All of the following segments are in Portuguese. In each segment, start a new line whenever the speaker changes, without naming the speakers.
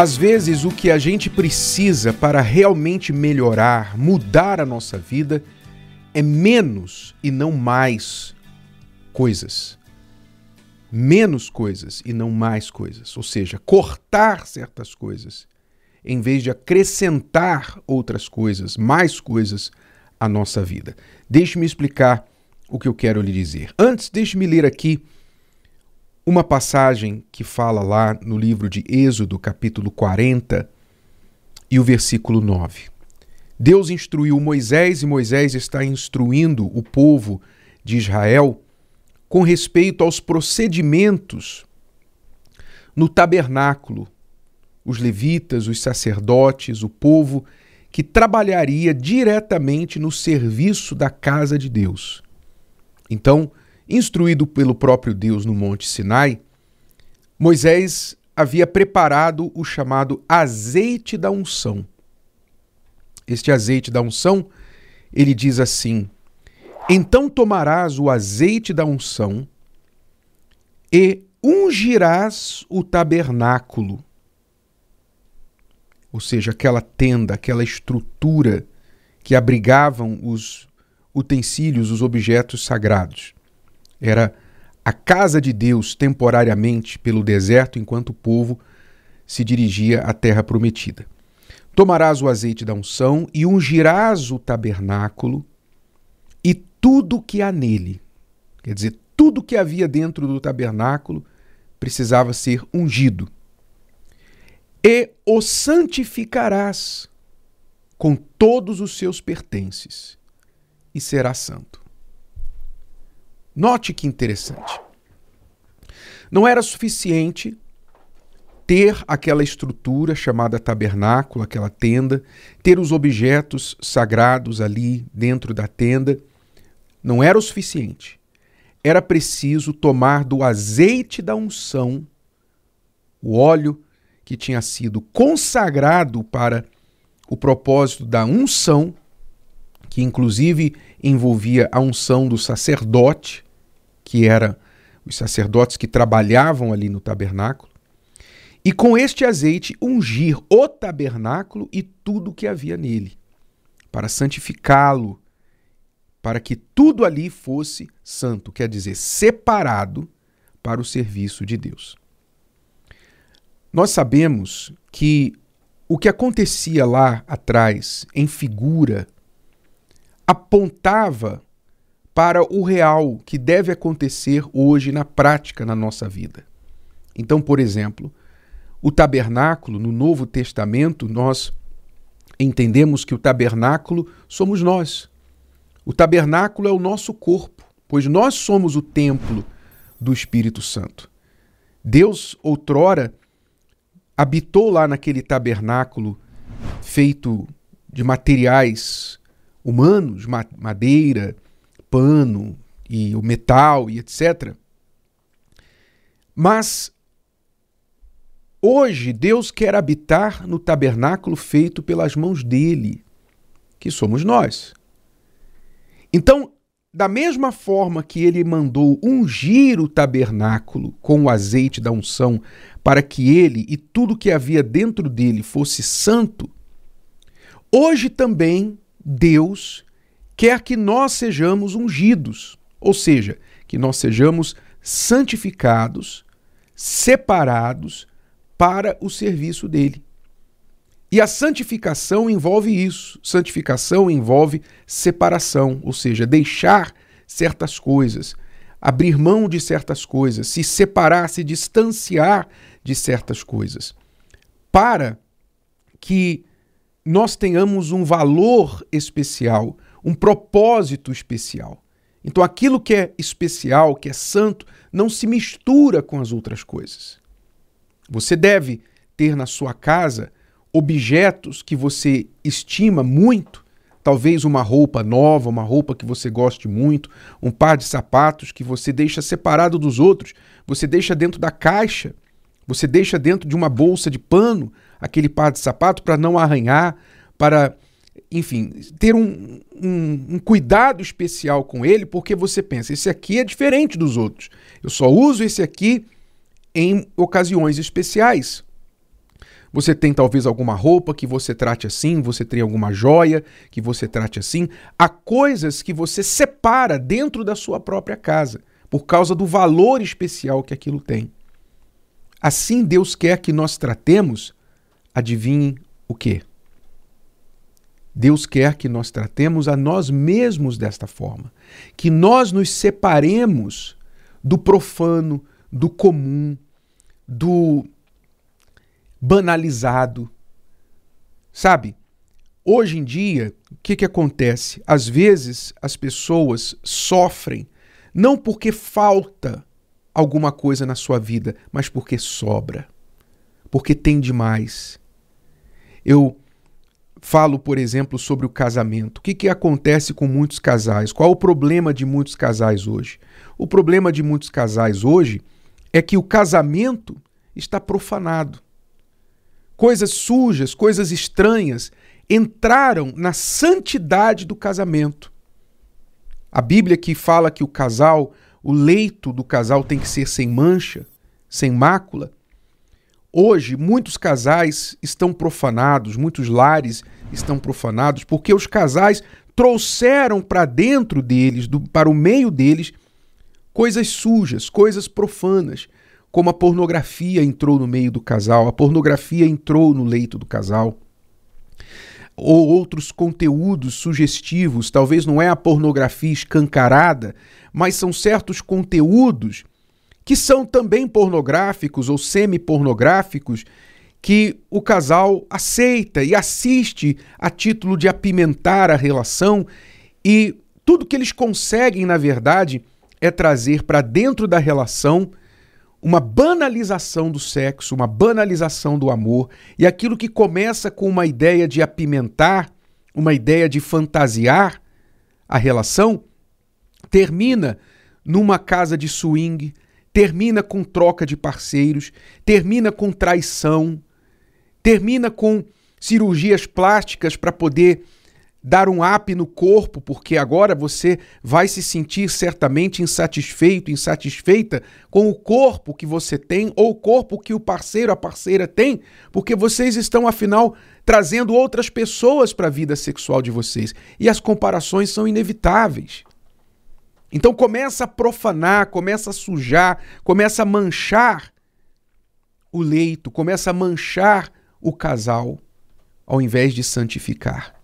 Às vezes, o que a gente precisa para realmente melhorar, mudar a nossa vida, é menos e não mais coisas. Menos coisas e não mais coisas. Ou seja, cortar certas coisas em vez de acrescentar outras coisas, mais coisas à nossa vida. Deixe-me explicar o que eu quero lhe dizer. Antes, deixe-me ler aqui uma passagem que fala lá no livro de Êxodo, capítulo 40, e o versículo 9. Deus instruiu Moisés e Moisés está instruindo o povo de Israel com respeito aos procedimentos no tabernáculo, os levitas, os sacerdotes, o povo que trabalharia diretamente no serviço da casa de Deus. Então, Instruído pelo próprio Deus no Monte Sinai, Moisés havia preparado o chamado azeite da unção. Este azeite da unção, ele diz assim: Então tomarás o azeite da unção e ungirás o tabernáculo, ou seja, aquela tenda, aquela estrutura que abrigavam os utensílios, os objetos sagrados. Era a casa de Deus temporariamente pelo deserto enquanto o povo se dirigia à terra prometida. Tomarás o azeite da unção e ungirás o tabernáculo e tudo que há nele. Quer dizer, tudo que havia dentro do tabernáculo precisava ser ungido. E o santificarás com todos os seus pertences, e será santo. Note que interessante. Não era suficiente ter aquela estrutura chamada tabernáculo, aquela tenda, ter os objetos sagrados ali dentro da tenda. Não era o suficiente. Era preciso tomar do azeite da unção, o óleo que tinha sido consagrado para o propósito da unção, que inclusive envolvia a unção do sacerdote, que eram os sacerdotes que trabalhavam ali no tabernáculo, e com este azeite ungir o tabernáculo e tudo que havia nele, para santificá-lo, para que tudo ali fosse santo, quer dizer, separado para o serviço de Deus. Nós sabemos que o que acontecia lá atrás, em figura, apontava para o real que deve acontecer hoje na prática na nossa vida. Então, por exemplo, o tabernáculo, no Novo Testamento, nós entendemos que o tabernáculo somos nós. O tabernáculo é o nosso corpo, pois nós somos o templo do Espírito Santo. Deus, outrora, habitou lá naquele tabernáculo feito de materiais humanos, madeira, pano e o metal e etc. Mas hoje Deus quer habitar no tabernáculo feito pelas mãos dele, que somos nós. Então, da mesma forma que ele mandou ungir o tabernáculo com o azeite da unção, para que ele e tudo que havia dentro dele fosse santo, hoje também Deus quer que nós sejamos ungidos, ou seja, que nós sejamos santificados, separados para o serviço dele. E a santificação envolve isso. Santificação envolve separação, ou seja, deixar certas coisas, abrir mão de certas coisas, se separar, se distanciar de certas coisas, para que nós tenhamos um valor especial um propósito especial. Então aquilo que é especial, que é santo, não se mistura com as outras coisas. Você deve ter na sua casa objetos que você estima muito, talvez uma roupa nova, uma roupa que você goste muito, um par de sapatos que você deixa separado dos outros, você deixa dentro da caixa, você deixa dentro de uma bolsa de pano aquele par de sapato para não arranhar, para enfim, ter um, um, um, cuidado especial com ele, porque você pensa, esse aqui é diferente dos outros. Eu só uso esse aqui em ocasiões especiais. Você tem talvez alguma roupa que você trate assim, você tem alguma joia que você trate assim. Há coisas que você separa dentro da sua própria casa, por causa do valor especial que aquilo tem. Assim Deus quer que nós tratemos, adivinhe o quê? Deus quer que nós tratemos a nós mesmos desta forma, que nós nos separemos do profano, do comum, do banalizado. Sabe? Hoje em dia, o que, que acontece? Às vezes as pessoas sofrem não porque falta alguma coisa na sua vida, mas porque sobra, porque tem demais. Eu falo, por exemplo, sobre o casamento. O que, que acontece com muitos casais? Qual o problema de muitos casais hoje? O problema de muitos casais hoje é que o casamento está profanado. Coisas sujas, coisas estranhas entraram na santidade do casamento. A Bíblia que fala que o casal, o leito do casal tem que ser sem mancha, sem mácula, Hoje, muitos casais estão profanados, muitos lares estão profanados, porque os casais trouxeram para dentro deles, do, para o meio deles, coisas sujas, coisas profanas, como a pornografia entrou no meio do casal, a pornografia entrou no leito do casal. Ou outros conteúdos sugestivos, talvez não é a pornografia escancarada, mas são certos conteúdos que são também pornográficos ou semi-pornográficos, que o casal aceita e assiste a título de apimentar a relação e tudo que eles conseguem, na verdade, é trazer para dentro da relação uma banalização do sexo, uma banalização do amor, e aquilo que começa com uma ideia de apimentar, uma ideia de fantasiar a relação, termina numa casa de swing, termina com troca de parceiros, termina com traição, termina com cirurgias plásticas para poder dar um up no corpo, porque agora você vai se sentir certamente insatisfeito, insatisfeita com o corpo que você tem ou o corpo que o parceiro, a parceira tem, porque vocês estão afinal trazendo outras pessoas para a vida sexual de vocês e as comparações são inevitáveis. Então começa a profanar, começa a sujar, começa a manchar o leito, começa a manchar o casal, ao invés de santificar.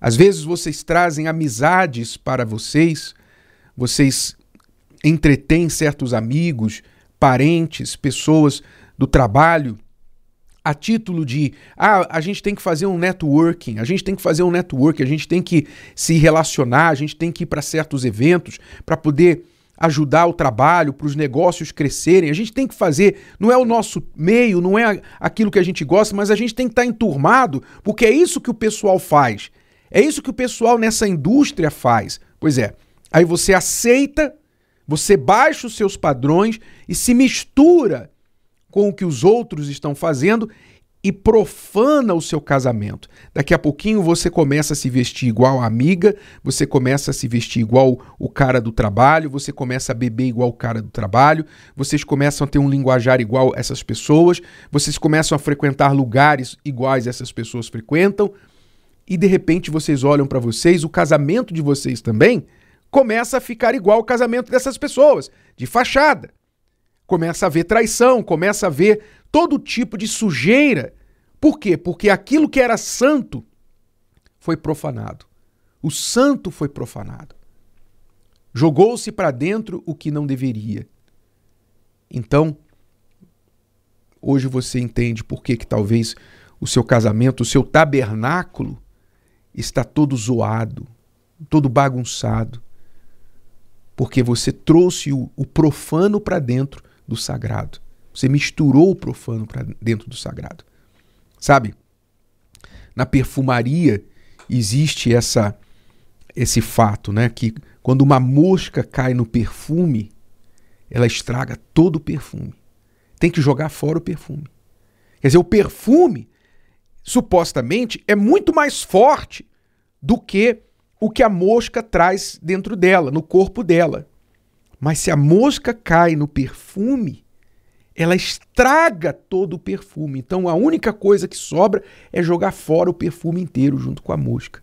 Às vezes vocês trazem amizades para vocês, vocês entretêm certos amigos, parentes, pessoas do trabalho a título de ah, a gente tem que fazer um networking, a gente tem que fazer um networking, a gente tem que se relacionar, a gente tem que ir para certos eventos para poder ajudar o trabalho, para os negócios crescerem. A gente tem que fazer, não é o nosso meio, não é aquilo que a gente gosta, mas a gente tem que estar tá enturmado, porque é isso que o pessoal faz. É isso que o pessoal nessa indústria faz. Pois é. Aí você aceita, você baixa os seus padrões e se mistura com o que os outros estão fazendo e profana o seu casamento. Daqui a pouquinho você começa a se vestir igual a amiga, você começa a se vestir igual o cara do trabalho, você começa a beber igual o cara do trabalho, vocês começam a ter um linguajar igual essas pessoas, vocês começam a frequentar lugares iguais essas pessoas frequentam, e de repente vocês olham para vocês, o casamento de vocês também começa a ficar igual o casamento dessas pessoas, de fachada começa a ver traição, começa a ver todo tipo de sujeira. Por quê? Porque aquilo que era santo foi profanado. O santo foi profanado. Jogou-se para dentro o que não deveria. Então, hoje você entende por que, que talvez o seu casamento, o seu tabernáculo está todo zoado, todo bagunçado. Porque você trouxe o, o profano para dentro do sagrado. Você misturou o profano para dentro do sagrado. Sabe? Na perfumaria existe essa esse fato, né, que quando uma mosca cai no perfume, ela estraga todo o perfume. Tem que jogar fora o perfume. Quer dizer, o perfume supostamente é muito mais forte do que o que a mosca traz dentro dela, no corpo dela. Mas se a mosca cai no perfume, ela estraga todo o perfume. Então a única coisa que sobra é jogar fora o perfume inteiro junto com a mosca.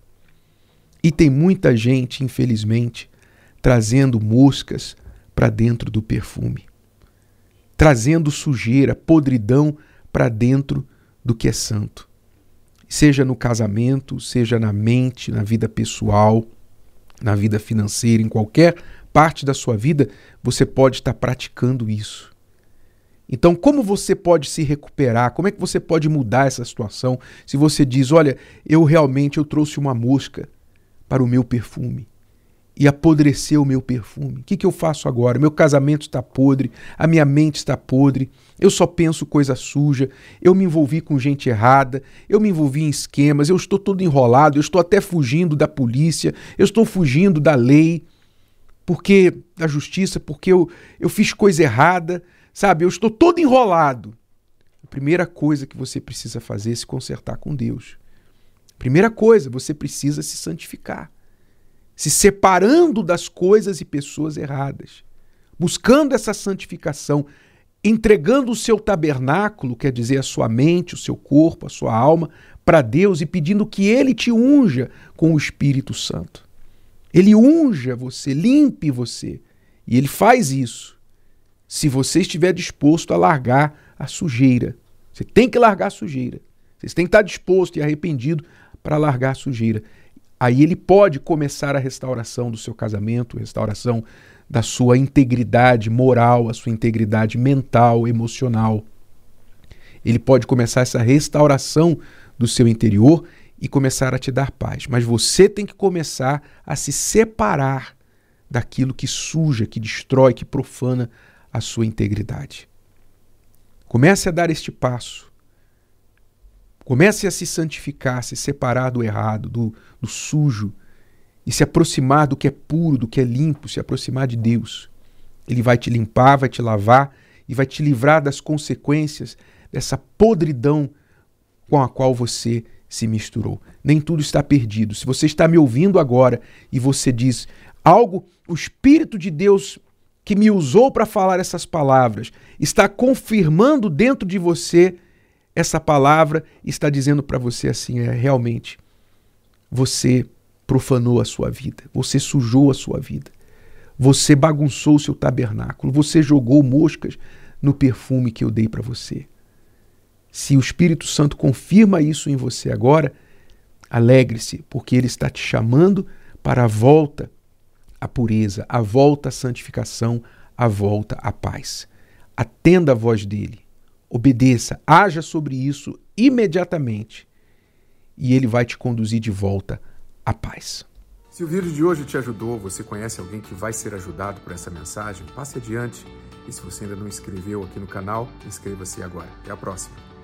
E tem muita gente, infelizmente, trazendo moscas para dentro do perfume, trazendo sujeira, podridão para dentro do que é santo. Seja no casamento, seja na mente, na vida pessoal, na vida financeira, em qualquer parte da sua vida, você pode estar praticando isso. Então, como você pode se recuperar? Como é que você pode mudar essa situação? Se você diz, olha, eu realmente eu trouxe uma mosca para o meu perfume e apodreceu o meu perfume. O que, que eu faço agora? Meu casamento está podre, a minha mente está podre, eu só penso coisa suja, eu me envolvi com gente errada, eu me envolvi em esquemas, eu estou todo enrolado, eu estou até fugindo da polícia, eu estou fugindo da lei, porque da justiça, porque eu, eu fiz coisa errada, Sabe, eu estou todo enrolado. A primeira coisa que você precisa fazer é se consertar com Deus. Primeira coisa, você precisa se santificar. Se separando das coisas e pessoas erradas. Buscando essa santificação, entregando o seu tabernáculo, quer dizer, a sua mente, o seu corpo, a sua alma, para Deus e pedindo que Ele te unja com o Espírito Santo. Ele unja você, limpe você. E Ele faz isso se você estiver disposto a largar a sujeira. Você tem que largar a sujeira. Você tem que estar disposto e arrependido para largar a sujeira. Aí ele pode começar a restauração do seu casamento, restauração da sua integridade moral, a sua integridade mental, emocional. Ele pode começar essa restauração do seu interior e começar a te dar paz. Mas você tem que começar a se separar daquilo que suja, que destrói, que profana a sua integridade. Comece a dar este passo. Comece a se santificar, se separar do errado, do, do sujo e se aproximar do que é puro, do que é limpo, se aproximar de Deus. Ele vai te limpar, vai te lavar e vai te livrar das consequências dessa podridão com a qual você se misturou. Nem tudo está perdido. Se você está me ouvindo agora e você diz algo, o Espírito de Deus que me usou para falar essas palavras está confirmando dentro de você essa palavra, está dizendo para você assim: é realmente você profanou a sua vida, você sujou a sua vida, você bagunçou o seu tabernáculo, você jogou moscas no perfume que eu dei para você. Se o Espírito Santo confirma isso em você agora, alegre-se, porque ele está te chamando para a volta a pureza, a volta à santificação, a volta à paz. Atenda a voz dele, obedeça, haja sobre isso imediatamente e ele vai te conduzir de volta à paz.
Se o vídeo de hoje te ajudou, você conhece alguém que vai ser ajudado por essa mensagem, passe adiante. E se você ainda não inscreveu aqui no canal, inscreva-se agora. Até a próxima.